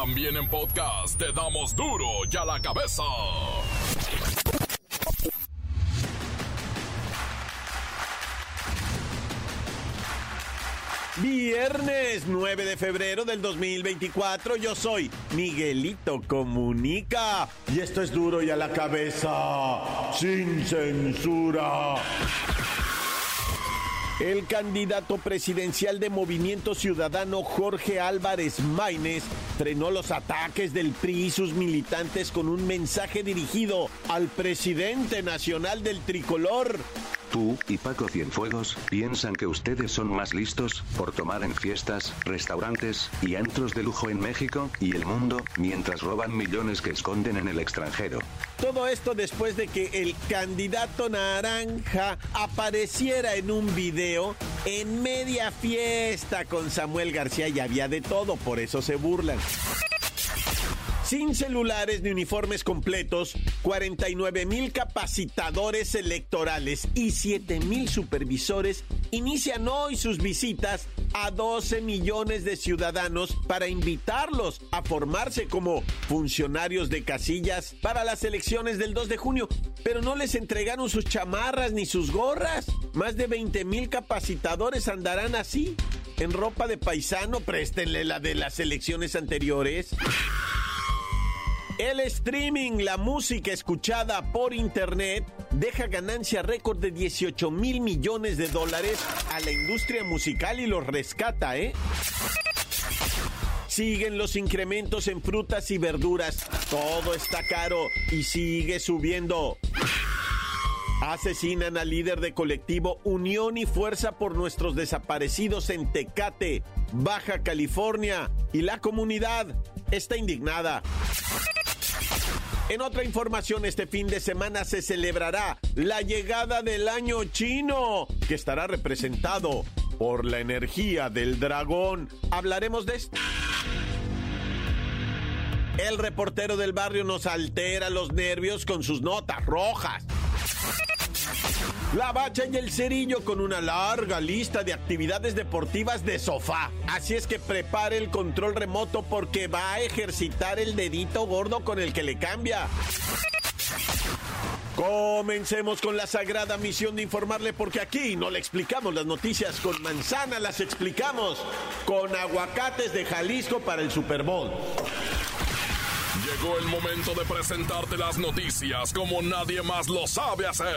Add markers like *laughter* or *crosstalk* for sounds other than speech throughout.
También en podcast te damos duro y a la cabeza. Viernes 9 de febrero del 2024, yo soy Miguelito Comunica y esto es duro y a la cabeza, sin censura. El candidato presidencial de Movimiento Ciudadano Jorge Álvarez Maínez frenó los ataques del PRI y sus militantes con un mensaje dirigido al presidente nacional del tricolor, Tú y Paco Cienfuegos piensan que ustedes son más listos por tomar en fiestas, restaurantes y antros de lujo en México y el mundo, mientras roban millones que esconden en el extranjero. Todo esto después de que el candidato naranja apareciera en un video en media fiesta con Samuel García y había de todo, por eso se burlan. Sin celulares ni uniformes completos, 49 mil capacitadores electorales y 7 mil supervisores inician hoy sus visitas a 12 millones de ciudadanos para invitarlos a formarse como funcionarios de casillas para las elecciones del 2 de junio, pero no les entregaron sus chamarras ni sus gorras. Más de 20 mil capacitadores andarán así, en ropa de paisano, préstenle la de las elecciones anteriores. El streaming, la música escuchada por internet, deja ganancia récord de 18 mil millones de dólares a la industria musical y los rescata, ¿eh? Siguen los incrementos en frutas y verduras. Todo está caro y sigue subiendo. Asesinan al líder de colectivo Unión y Fuerza por nuestros desaparecidos en Tecate, Baja California, y la comunidad está indignada. En otra información, este fin de semana se celebrará la llegada del año chino, que estará representado por la energía del dragón. Hablaremos de esto. El reportero del barrio nos altera los nervios con sus notas rojas. La bacha y el cerillo con una larga lista de actividades deportivas de sofá. Así es que prepare el control remoto porque va a ejercitar el dedito gordo con el que le cambia. Comencemos con la sagrada misión de informarle porque aquí no le explicamos las noticias con manzana, las explicamos con aguacates de Jalisco para el Super Bowl. Llegó el momento de presentarte las noticias como nadie más lo sabe hacer.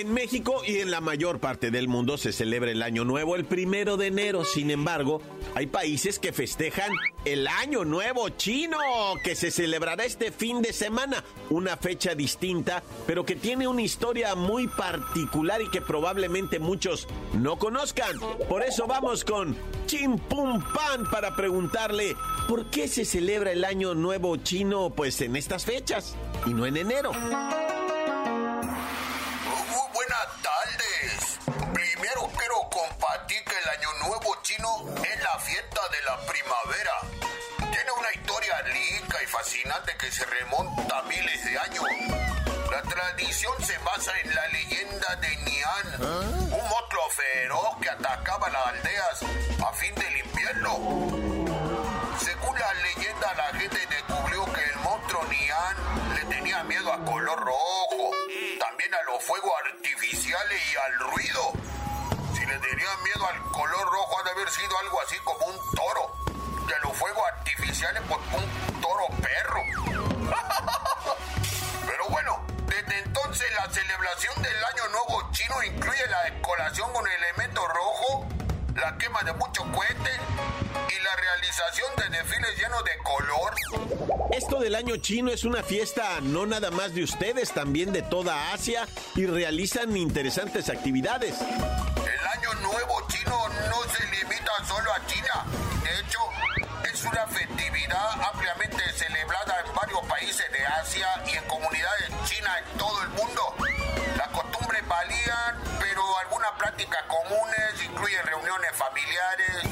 En México y en la mayor parte del mundo se celebra el Año Nuevo el primero de enero. Sin embargo, hay países que festejan el Año Nuevo Chino, que se celebrará este fin de semana. Una fecha distinta, pero que tiene una historia muy particular y que probablemente muchos no conozcan. Por eso vamos con Chim Pum Pan para preguntarle por qué se celebra el Año Nuevo Chino pues en estas fechas y no en enero. Que se remonta a miles de años. La tradición se basa en la leyenda de Nian, un monstruo feroz que atacaba las aldeas a fin del invierno. Según la leyenda, la gente descubrió que el monstruo Nian le tenía miedo a color rojo, también a los fuegos artificiales y al ruido le tenía miedo al color rojo ha de haber sido algo así como un toro. De los fuegos artificiales, pues un toro perro. Entonces la celebración del Año Nuevo Chino incluye la decoración con elementos rojos, la quema de muchos cohetes y la realización de desfiles llenos de color. Esto del año chino es una fiesta no nada más de ustedes, también de toda Asia y realizan interesantes actividades. El año nuevo chino no se limita solo a China una festividad ampliamente celebrada en varios países de Asia y en comunidades chinas en todo el mundo. Las costumbres valían, pero algunas prácticas comunes incluyen reuniones familiares,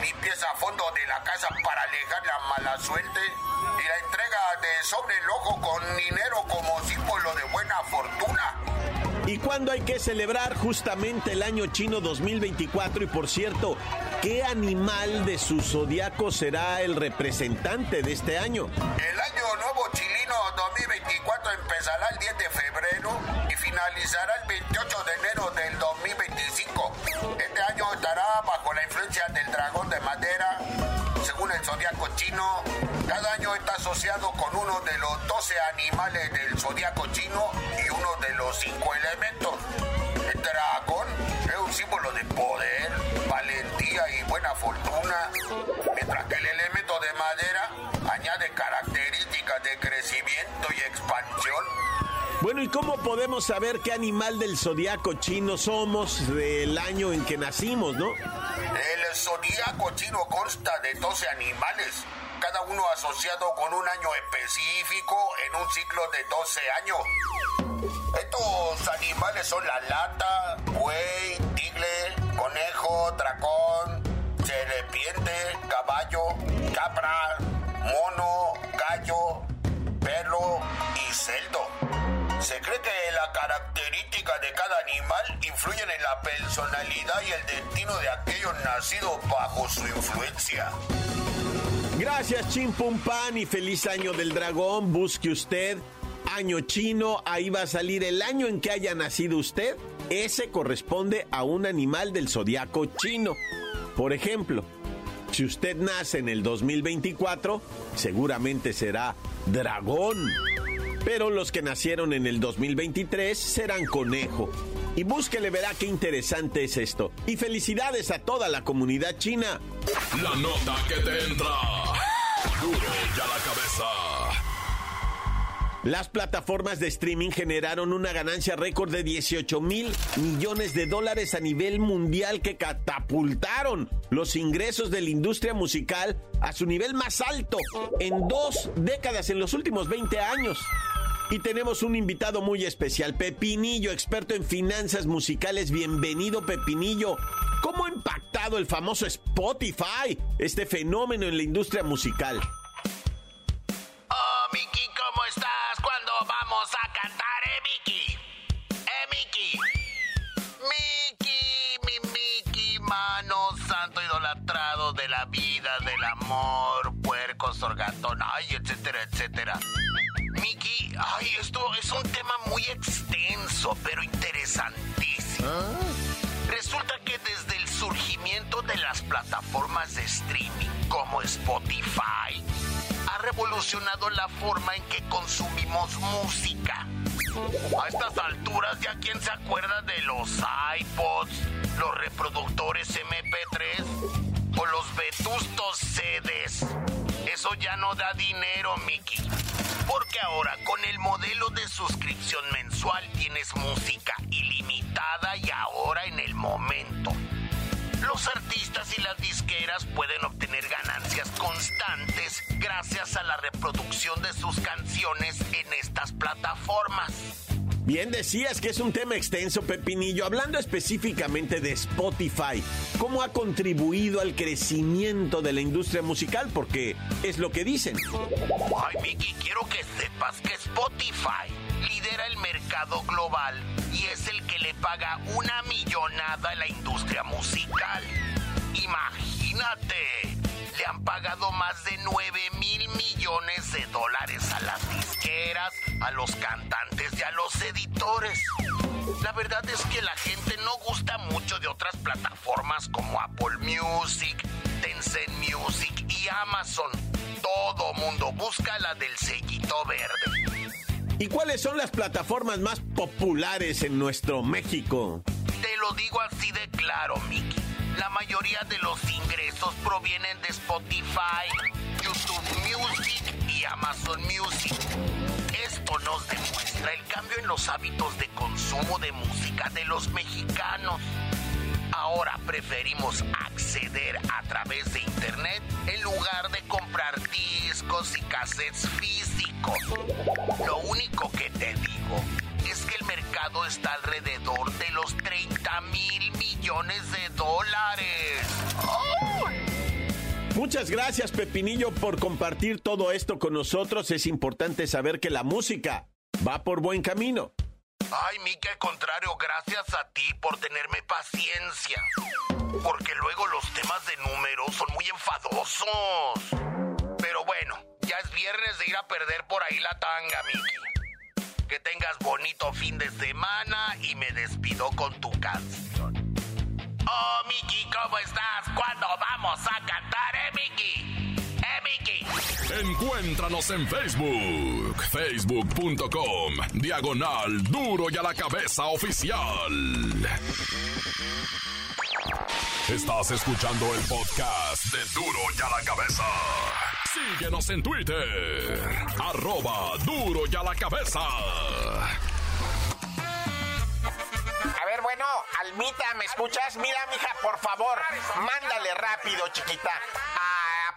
limpieza a fondo de la casa para alejar la mala suerte y la entrega de sobre loco con dinero como símbolo de buena fortuna. ¿Y cuándo hay que celebrar justamente el año chino 2024? Y por cierto, ¿qué animal de su zodiaco será el representante de este año? El año nuevo chileno 2024 empezará el 10 de febrero y finalizará el 28 de enero del 2025. Este año estará bajo la influencia del dragón de madera. Según el zodiaco chino, cada año está asociado con uno de los 12 animales del zodiaco chino y uno de los cinco elementos. El dragón es un símbolo de poder, valentía y buena fortuna, mientras que el elemento de madera añade características de crecimiento y expansión. Bueno, ¿y cómo podemos saber qué animal del zodiaco chino somos del año en que nacimos, no? El zodiaco chino consta de 12 animales cada uno asociado con un año específico en un ciclo de 12 años. Estos animales son la lata, buey, tigre, conejo, dragón, serpiente, caballo, cabra, mono, Se cree que la característica de cada animal influyen en la personalidad y el destino de aquellos nacidos bajo su influencia. Gracias, Chim Pum Pan, y feliz año del dragón. Busque usted año chino, ahí va a salir el año en que haya nacido usted. Ese corresponde a un animal del zodiaco chino. Por ejemplo, si usted nace en el 2024, seguramente será dragón. Pero los que nacieron en el 2023 serán conejo. Y búsquele, verá qué interesante es esto. Y felicidades a toda la comunidad china. La nota que te entra. Duro ya la cabeza. Las plataformas de streaming generaron una ganancia récord de 18 mil millones de dólares a nivel mundial que catapultaron los ingresos de la industria musical a su nivel más alto en dos décadas, en los últimos 20 años. Y tenemos un invitado muy especial, Pepinillo, experto en finanzas musicales. Bienvenido, Pepinillo. ¿Cómo ha impactado el famoso Spotify, este fenómeno en la industria musical? Ay, esto es un tema muy extenso, pero interesantísimo. Resulta que desde el surgimiento de las plataformas de streaming como Spotify, ha revolucionado la forma en que consumimos música. A estas alturas ya quién se acuerda de los iPods, los reproductores MP3 o los vetustos CDs. Eso ya no da dinero, Mickey. Porque ahora con el modelo de suscripción mensual tienes música ilimitada y ahora en el momento. Los artistas y las disqueras pueden obtener ganancias constantes gracias a la reproducción de sus canciones en estas plataformas. Bien decías que es un tema extenso, Pepinillo. Hablando específicamente de Spotify, ¿cómo ha contribuido al crecimiento de la industria musical? Porque es lo que dicen. Ay, Vicky, quiero que sepas que Spotify lidera el mercado global y es el que le paga una millonada a la industria musical. Imagínate, le han pagado más de 9 La verdad es que la gente no gusta mucho de otras plataformas como Apple Music, Tencent Music y Amazon. Todo mundo busca la del sellito verde. ¿Y cuáles son las plataformas más populares en nuestro México? Te lo digo así de claro, Mickey. La mayoría de los ingresos provienen de Spotify, YouTube Music y Amazon Music. Esto nos demuestra el cambio en los hábitos de consumo de música de los mexicanos. Ahora preferimos acceder a través de internet en lugar de comprar discos y cassettes físicos. Lo único que te digo es que el mercado está alrededor de los 30 mil millones de dólares. Muchas gracias, Pepinillo, por compartir todo esto con nosotros. Es importante saber que la música va por buen camino. Ay, Miki, al contrario, gracias a ti por tenerme paciencia. Porque luego los temas de números son muy enfadosos. Pero bueno, ya es viernes de ir a perder por ahí la tanga, Miki. Que tengas bonito fin de semana y me despido con tu canción. Oh, Miki, ¿cómo estás? ¿Cuándo vamos a cantar, eh, Miki? Eh, Miki. Encuéntranos en Facebook, facebook.com, diagonal duro y a la cabeza oficial. Estás escuchando el podcast de duro y a la cabeza. Síguenos en Twitter, arroba duro y a la cabeza. Bueno, Almita, ¿me escuchas? Mira, mija, por favor, mándale rápido, chiquita,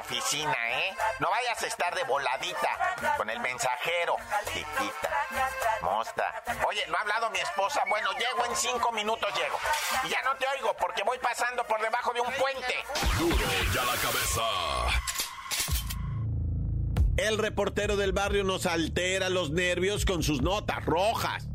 oficina, ¿eh? No vayas a estar de voladita con el mensajero, chiquita. Mosta. Oye, no ha hablado mi esposa. Bueno, llego en cinco minutos, llego. Y ya no te oigo porque voy pasando por debajo de un puente. Duro y a la cabeza. El reportero del barrio nos altera los nervios con sus notas rojas.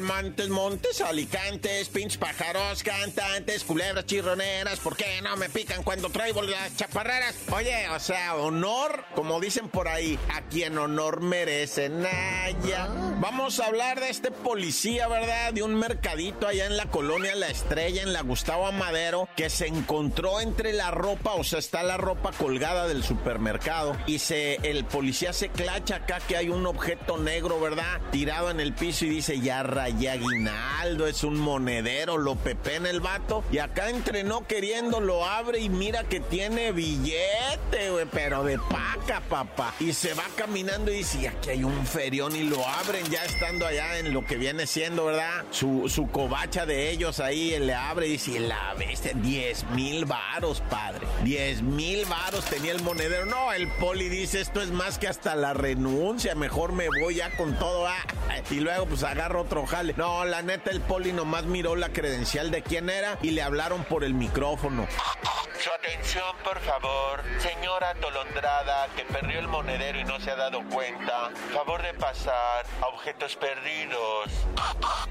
Montes, montes, alicantes, pinches pájaros, cantantes, culebras chirroneras, ¿por qué no me pican cuando traigo las chaparreras? Oye, o sea, honor, como dicen por ahí, a quien honor merece, Naya. Vamos a hablar de este policía, ¿verdad? De un mercadito allá en la colonia La Estrella, en la Gustavo Amadero, que se encontró entre la ropa, o sea, está la ropa colgada del supermercado, y se, el policía se clacha acá que hay un objeto negro, ¿verdad? Tirado en el piso y dice, ya aguinaldo, es un monedero, lo pepena el vato. Y acá entrenó queriendo, lo abre y mira que tiene billete, güey, pero de paca, papá. Y se va caminando y dice, aquí hay un ferión y lo abren ya estando allá en lo que viene siendo, ¿verdad? Su, su covacha de ellos ahí, él le abre y dice, la bestia, 10 mil varos, padre. 10 mil varos tenía el monedero. No, el poli dice, esto es más que hasta la renuncia, mejor me voy ya con todo. ah". Y luego pues agarro otro No, la neta, el poli nomás miró la credencial de quién era y le hablaron por el micrófono. Su atención, por favor. Señora Tolondrada, que perdió el monedero y no se ha dado cuenta. Favor de pasar a objetos perdidos.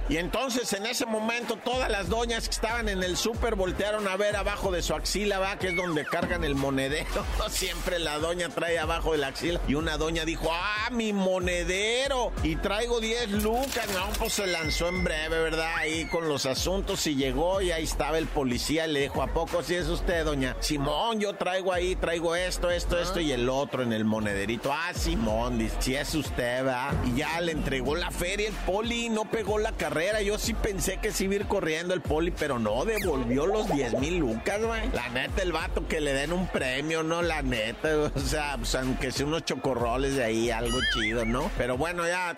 Y entonces en ese momento todas las doñas que estaban en el súper voltearon a ver abajo de su axila, va, que es donde cargan el monedero. *laughs* Siempre la doña trae abajo de la axila. Y una doña dijo, ah, mi monedero. Y traigo 10 lucas. No, pues se lanzó en breve, ¿verdad? Ahí con los asuntos y llegó y ahí estaba el policía. Le dijo, ¿a poco si es usted, doña? Simón, yo traigo ahí, traigo esto, esto, esto y el otro en el monederito. Ah, Simón, dice, si es usted, va. Y ya le entregó la feria el poli, no pegó la carrera. Yo sí pensé que sí iba a ir corriendo el poli, pero no, devolvió los 10 mil lucas, güey. La neta, el vato que le den un premio, ¿no? La neta, o sea, pues, aunque sea unos chocorroles de ahí, algo chido, ¿no? Pero bueno, ya.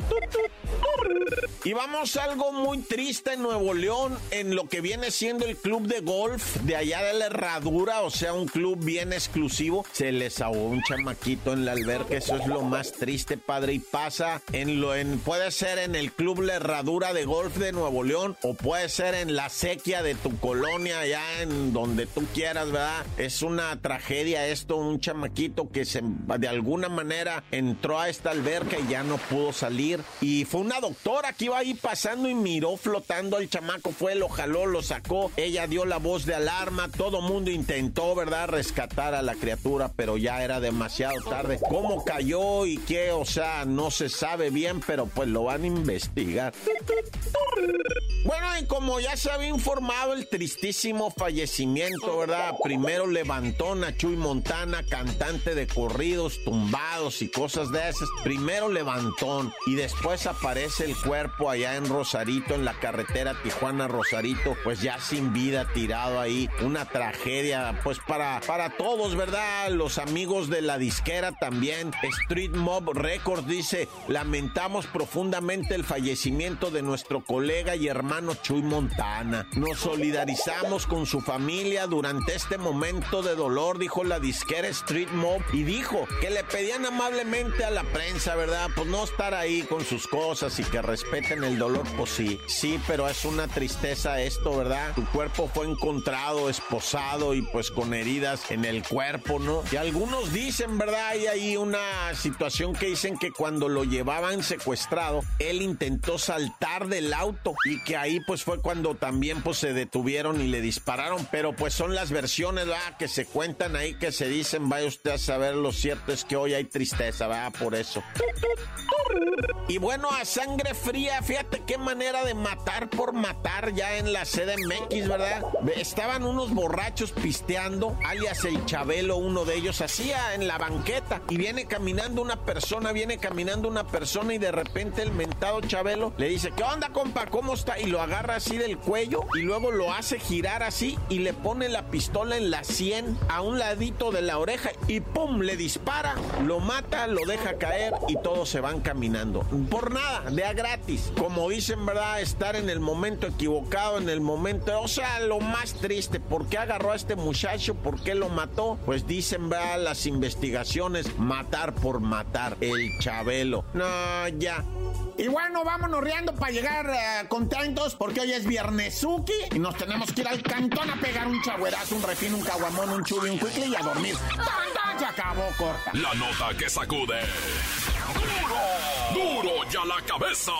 Y vamos a algo muy triste en Nuevo León, en lo que viene siendo el club de golf de allá de la Herradura, o sea, un club bien exclusivo. Se les ahogó un chamaquito en la alberca, eso es lo más triste, padre. Y pasa en lo en, puede ser en el club La Herradura de golf de Nuevo León, o puede ser en la sequía de tu colonia, allá en donde tú quieras, ¿verdad? Es una tragedia esto, un chamaquito que se, de alguna manera entró a esta alberca y ya no pudo salir. Y fue una doctora que iba ahí pasando y miró flotando al chamaco, fue, lo jaló, lo sacó. Ella dio la voz de alarma, todo mundo intentó intentó, ¿verdad?, rescatar a la criatura, pero ya era demasiado tarde. ¿Cómo cayó y qué? O sea, no se sabe bien, pero pues lo van a investigar. Bueno, y como ya se había informado el tristísimo fallecimiento, ¿verdad? Primero levantó a Chuy Montana, cantante de corridos, tumbados y cosas de esas. Primero levantón y después aparece el cuerpo allá en Rosarito, en la carretera Tijuana-Rosarito, pues ya sin vida, tirado ahí. Una tragedia, pues para, para todos, ¿verdad? Los amigos de la disquera también. Street Mob Records dice, lamentamos profundamente el fallecimiento de nuestro colega y hermano Chuy Montana. Nos solidarizamos con su familia durante este momento de dolor, dijo la disquera Street Mob, y dijo que le pedían amablemente a la prensa, ¿verdad? Pues no estar ahí con sus cosas y que respeten el dolor, pues sí, sí, pero es una tristeza esto, ¿verdad? Tu cuerpo fue encontrado esposado y pues con heridas en el cuerpo, ¿no? Y algunos dicen, ¿verdad? Hay ahí una situación que dicen que cuando lo llevaban secuestrado, él intentó saltar del auto y que ahí pues fue cuando también pues se detuvieron y le dispararon, pero pues son las versiones, ¿verdad? Que se cuentan ahí, que se dicen, vaya usted a saber, lo cierto es que hoy hay tristeza, ¿verdad? Por eso. Y bueno, a sangre fría, fíjate qué manera de matar por matar ya en la CDMX, ¿verdad? Estaban unos borrachos pisteando, alias el Chabelo, uno de ellos, hacía en la banqueta y viene caminando una persona, viene caminando una persona y de repente el mentado Chabelo le dice, ¿qué onda, compa? ¿Cómo está? Y lo agarra así del cuello y luego lo hace girar así y le pone la pistola en la sien a un ladito de la oreja y ¡pum! le dispara, lo mata, lo deja caer y todos se van caminando. Por nada, de a gratis. Como dicen, ¿verdad? Estar en el momento equivocado, en el momento... O sea, lo más triste, ¿por qué agarró a este muchacho? ¿Por qué lo mató? Pues dicen, ¿verdad? Las investigaciones, matar por matar. El Chabelo. No, ya. Y bueno, vámonos riendo para llegar eh, contentos porque hoy es viernesuki y nos tenemos que ir al cantón a pegar un chagüerazo, un refín, un caguamón, un chubi, un quickly y a dormir. ¡Tan, Se acabó, corta. La nota que sacude. ¡Duro! ¡Duro ya la cabeza!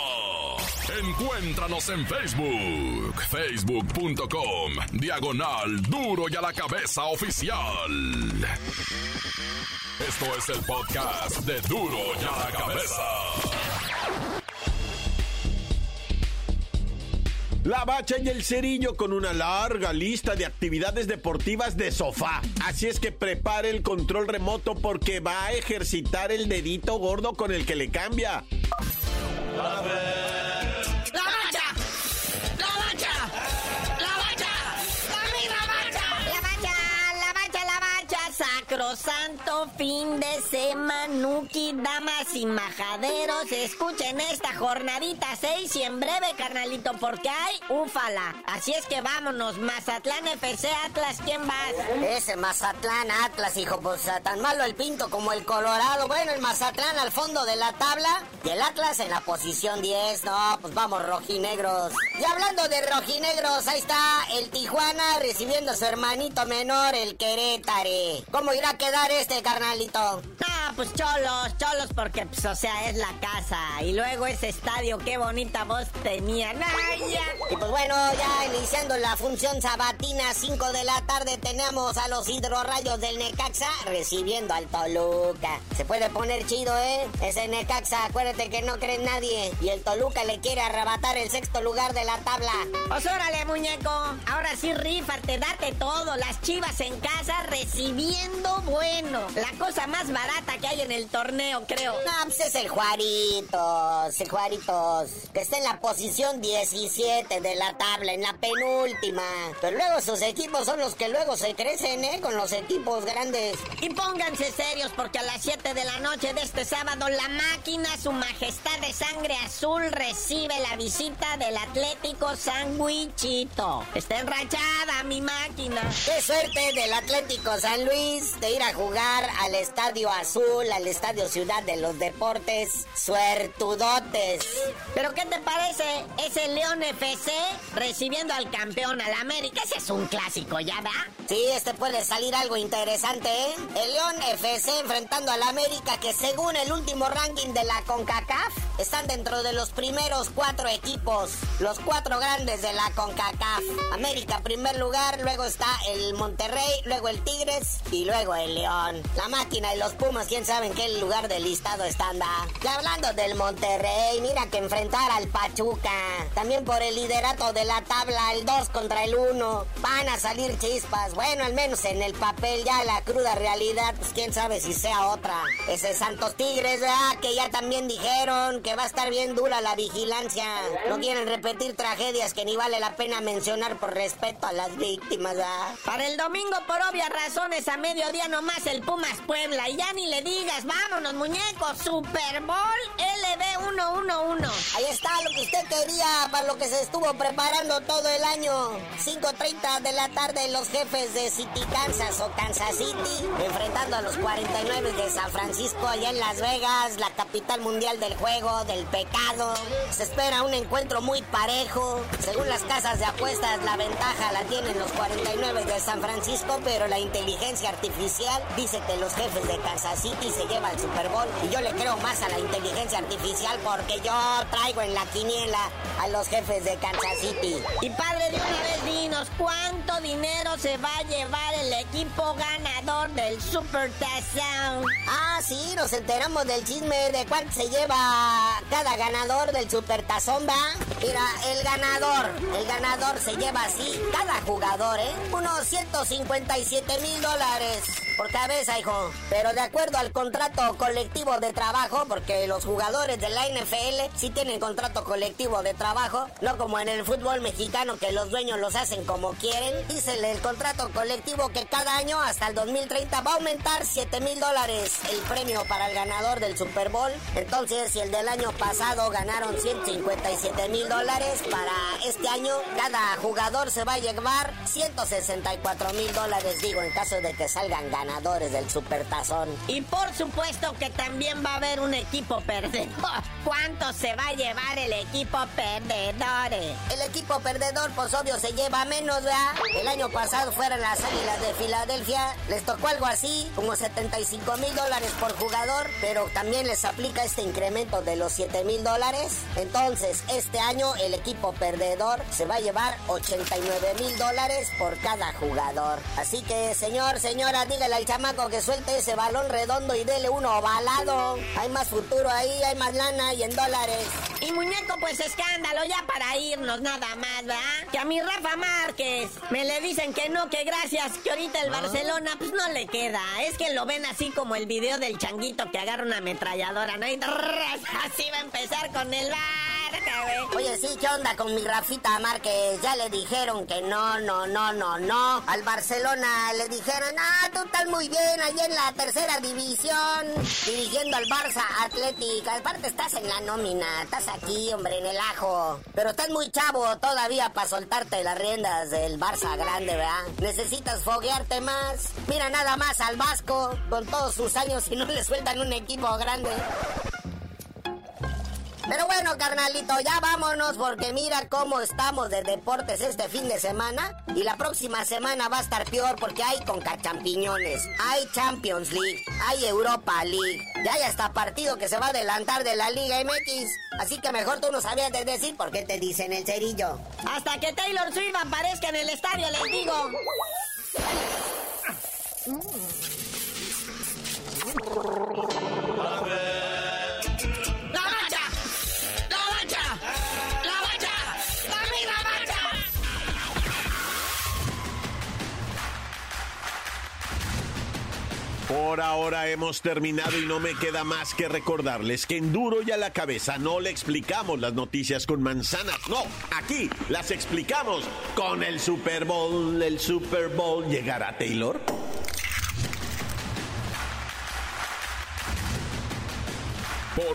Encuéntranos en Facebook, facebook.com, diagonal Duro y a la cabeza oficial. Esto es el podcast de Duro y a la cabeza. La Bacha y el Cerillo con una larga lista de actividades deportivas de sofá. Así es que prepare el control remoto porque va a ejercitar el dedito gordo con el que le cambia. ¡La Bacha! Sacrosanto fin de semanuki, damas y majaderos, escuchen esta jornadita 6 y en breve, carnalito, porque hay ufala. Así es que vámonos, Mazatlán FC Atlas, ¿quién vas? Ese Mazatlán Atlas, hijo, pues tan malo el pinto como el Colorado. Bueno, el Mazatlán al fondo de la tabla y el Atlas en la posición 10. No, pues vamos, rojinegros. Y hablando de rojinegros, ahí está el Tijuana recibiendo a su hermanito menor, el Querétare. ¿Cómo irá a quedar este carnalito? Ah, pues cholos, cholos, porque, pues, o sea, es la casa. Y luego ese estadio, qué bonita voz tenían. ¡Ay, ya! Y pues bueno, ya iniciando la función sabatina, 5 de la tarde, tenemos a los hidrorrayos del Necaxa recibiendo al Toluca. Se puede poner chido, ¿eh? Ese Necaxa, acuérdate que no cree en nadie. Y el Toluca le quiere arrebatar el sexto lugar de la tabla. Pues órale, muñeco. Ahora sí, rífate, date todo. Las chivas en casa recibiendo bueno. La cosa más barata que hay en el torneo, creo. No, pues es el Juaritos, el Juaritos, que está en la posición 17 de la tabla, en la penúltima. Pero luego sus equipos son los que luego se crecen, ¿eh? Con los equipos grandes. Y pónganse serios porque a las 7 de la noche de este sábado la máquina, su majestad de sangre azul, recibe la visita del Atlético Sandwichito. Está enrachada mi máquina. ¡Qué suerte del Atlético San Luis! Ir a jugar al Estadio Azul, al Estadio Ciudad de los Deportes. Suertudotes. ¿Pero qué te parece ese León FC recibiendo al campeón al América? Ese es un clásico, ¿ya va? Sí, este puede salir algo interesante, ¿eh? El León FC enfrentando al América que según el último ranking de la CONCACAF están dentro de los primeros cuatro equipos, los cuatro grandes de la CONCACAF. América primer lugar, luego está el Monterrey, luego el Tigres y luego el León. La máquina y los Pumas, quién sabe en qué lugar del listado están, ¿da? Y hablando del Monterrey, mira que enfrentar al Pachuca, también por el liderato de la tabla, el 2 contra el 1, van a salir chispas. Bueno, al menos en el papel ya la cruda realidad, pues quién sabe si sea otra. Ese Santos Tigres, ¿verdad? Que ya también dijeron que va a estar bien dura la vigilancia. No quieren repetir tragedias que ni vale la pena mencionar por respeto a las víctimas, ¿verdad? Para el domingo, por obvias razones, a mediodía nomás el Pumas Puebla. Y ya ni le digas, vámonos, muñecos, Super Bowl LB 111. Ahí está lo que usted quería para lo que se estuvo preparando todo el año. 5.30 de la tarde, los jefes de City Kansas o Kansas City, enfrentando a los 49 de San Francisco allá en Las Vegas, la capital mundial del juego, del pecado. Se espera un encuentro muy parejo. Según las casas de apuestas, la ventaja la tienen los 49 de San Francisco, pero la inteligencia artificial dice que los jefes de Kansas City se llevan el Super Bowl. Y yo le creo más a la inteligencia artificial porque yo traigo en la quiniela a los jefes de Kansas City. Y padre, de una vez dinos, ¿cuánto dinero se va a llevar el equipo ganador del Super Tazón? Ah, sí, nos enteramos del chisme de cuánto se lleva cada ganador del Super Tazón, ¿va? Mira, el ganador, el ganador se lleva así, cada jugador, ¿eh? Unos 157 mil dólares por cabeza, hijo. Pero de acuerdo al contrato colectivo de trabajo, porque los jugadores de la NFL sí tienen contrato colectivo de trabajo, no como en el fútbol mexicano que los dueños los hacen como quieren. Dice el contrato colectivo que cada año hasta el 2030 va a aumentar 7 mil dólares el premio para el ganador del Super Bowl. Entonces, si el del año pasado ganaron 157 mil dólares, para este año cada jugador se va a llevar 164 mil dólares, digo, en caso de que salgan ganadores del Supertazón. Y por supuesto que también va a haber un equipo perdedor. *laughs* ¿Cuánto se va a llevar el equipo perdedor? El equipo perdedor, pues obvio, se lleva menos, ¿verdad? El año pasado fueron las Águilas de Filadelfia, les tocó algo así, como 75 mil dólares por jugador, pero también les aplica este incremento de los 7 mil dólares. Entonces, este año el equipo perdedor se va a llevar 89 mil dólares por cada jugador. Así que, señor, señora, dígale al chamaco que suelte ese balón redondo y dele uno ovalado. Hay más futuro ahí, hay más lana y en dólares. Y muñeco, pues escándalo ya para irnos nada más, ¿verdad? Que a mi Rafa Márquez me le dicen que no, que gracias, que ahorita el Barcelona pues no le queda. Es que lo ven así como el video del changuito que agarra una ametralladora, ¿no? Y así va a empezar con el Oye, sí, ¿qué onda con mi Rafita Márquez? Ya le dijeron que no, no, no, no, no. Al Barcelona le dijeron, ah, tú estás muy bien ahí en la tercera división, dirigiendo al Barça Atlético. Aparte estás en la nómina, estás aquí, hombre, en el ajo. Pero estás muy chavo todavía para soltarte las riendas del Barça grande, ¿verdad? Necesitas foguearte más. Mira nada más al Vasco, con todos sus años y no le sueltan un equipo grande. Pero bueno, carnalito, ya vámonos porque mira cómo estamos de deportes este fin de semana. Y la próxima semana va a estar peor porque hay conca champiñones, hay Champions League, hay Europa League. Ya hay hasta partido que se va a adelantar de la Liga MX. Así que mejor tú no sabías de decir por qué te dicen el cerillo. Hasta que Taylor Swift aparezca en el estadio, les digo. Por ahora hemos terminado y no me queda más que recordarles que en Duro y a la cabeza no le explicamos las noticias con manzanas, no, aquí las explicamos con el Super Bowl. El Super Bowl llegará Taylor.